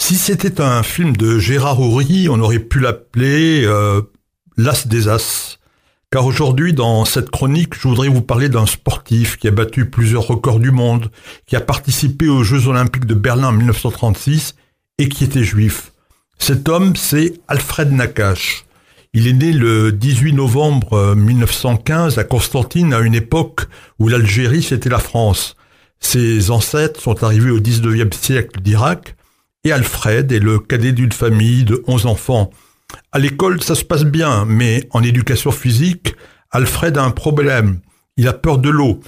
Si c'était un film de Gérard Houry, on aurait pu l'appeler euh, L'As des As. Car aujourd'hui, dans cette chronique, je voudrais vous parler d'un sportif qui a battu plusieurs records du monde, qui a participé aux Jeux Olympiques de Berlin en 1936 et qui était juif. Cet homme, c'est Alfred Nakache. Il est né le 18 novembre 1915 à Constantine, à une époque où l'Algérie, c'était la France. Ses ancêtres sont arrivés au 19e siècle d'Irak Alfred est le cadet d'une famille de 11 enfants. À l'école, ça se passe bien, mais en éducation physique, Alfred a un problème. Il a peur de l'eau.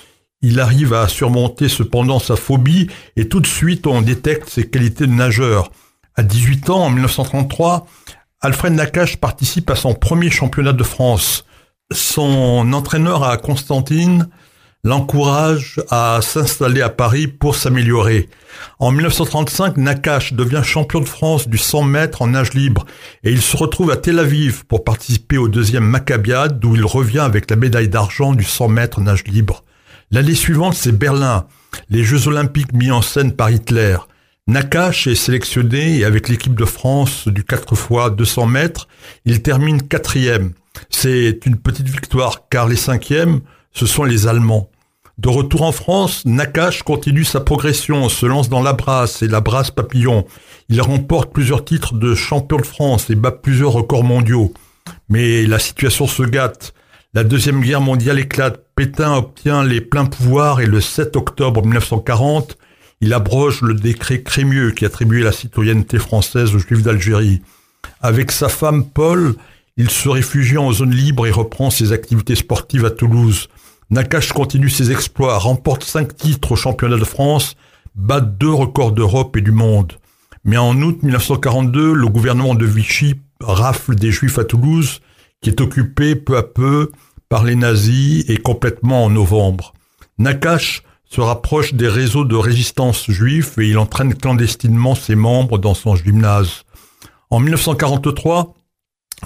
Il arrive à surmonter cependant sa phobie et tout de suite on détecte ses qualités de nageur. À 18 ans, en 1933, Alfred Nakache participe à son premier championnat de France. Son entraîneur à Constantine l'encourage à s'installer à Paris pour s'améliorer. En 1935, Nakache devient champion de France du 100 mètres en nage libre et il se retrouve à Tel Aviv pour participer au deuxième Maccabiade d'où il revient avec la médaille d'argent du 100 mètres nage libre. L'année suivante, c'est Berlin, les Jeux olympiques mis en scène par Hitler. Nakache est sélectionné et avec l'équipe de France du 4 fois 200 mètres, il termine quatrième. C'est une petite victoire car les cinquièmes ce sont les Allemands. De retour en France, Nakache continue sa progression, se lance dans la brasse et la brasse papillon. Il remporte plusieurs titres de champion de France et bat plusieurs records mondiaux. Mais la situation se gâte. La Deuxième Guerre mondiale éclate. Pétain obtient les pleins pouvoirs et le 7 octobre 1940, il abroge le décret Crémieux qui attribuait la citoyenneté française aux Juifs d'Algérie. Avec sa femme Paul, il se réfugie en zone libre et reprend ses activités sportives à Toulouse. Nakache continue ses exploits, remporte cinq titres au championnat de France, bat deux records d'Europe et du monde. Mais en août 1942, le gouvernement de Vichy rafle des Juifs à Toulouse, qui est occupé peu à peu par les nazis et complètement en novembre. Nakache se rapproche des réseaux de résistance juifs et il entraîne clandestinement ses membres dans son gymnase. En 1943,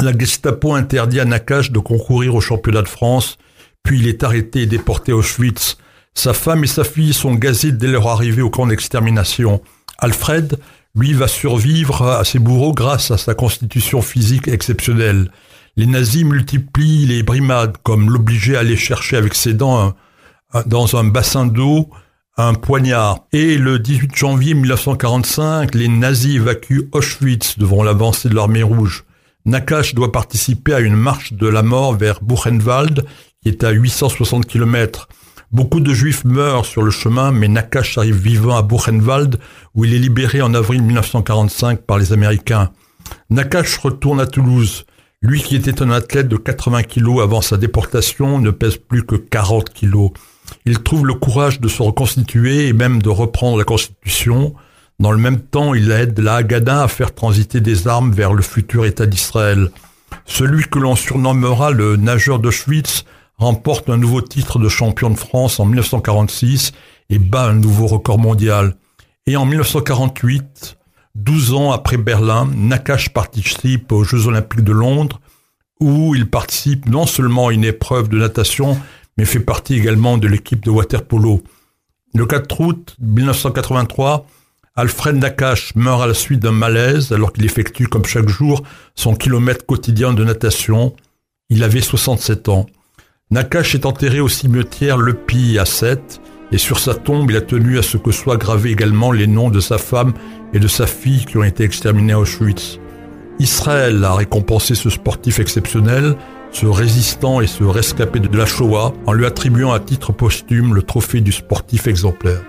la Gestapo interdit à Nakache de concourir au championnat de France puis il est arrêté et déporté à Auschwitz. Sa femme et sa fille sont gazées dès leur arrivée au camp d'extermination. Alfred, lui, va survivre à ses bourreaux grâce à sa constitution physique exceptionnelle. Les nazis multiplient les brimades, comme l'obliger à aller chercher avec ses dents dans un bassin d'eau un poignard. Et le 18 janvier 1945, les nazis évacuent Auschwitz devant l'avancée de l'armée rouge. Nakache doit participer à une marche de la mort vers Buchenwald qui est à 860 km. Beaucoup de juifs meurent sur le chemin, mais Nakash arrive vivant à Buchenwald, où il est libéré en avril 1945 par les Américains. Nakash retourne à Toulouse. Lui qui était un athlète de 80 kg avant sa déportation ne pèse plus que 40 kg. Il trouve le courage de se reconstituer et même de reprendre la Constitution. Dans le même temps, il aide la Haganah à faire transiter des armes vers le futur État d'Israël. Celui que l'on surnommera le nageur d'Auschwitz remporte un nouveau titre de champion de France en 1946 et bat un nouveau record mondial. Et en 1948, 12 ans après Berlin, Nakash participe aux Jeux Olympiques de Londres, où il participe non seulement à une épreuve de natation, mais fait partie également de l'équipe de waterpolo. Le 4 août 1983, Alfred Nakash meurt à la suite d'un malaise alors qu'il effectue comme chaque jour son kilomètre quotidien de natation. Il avait 67 ans. Nakash est enterré au cimetière Le Pi à 7 et sur sa tombe il a tenu à ce que soient gravés également les noms de sa femme et de sa fille qui ont été exterminés à Auschwitz. Israël a récompensé ce sportif exceptionnel, ce résistant et ce rescapé de la Shoah en lui attribuant à titre posthume le trophée du sportif exemplaire.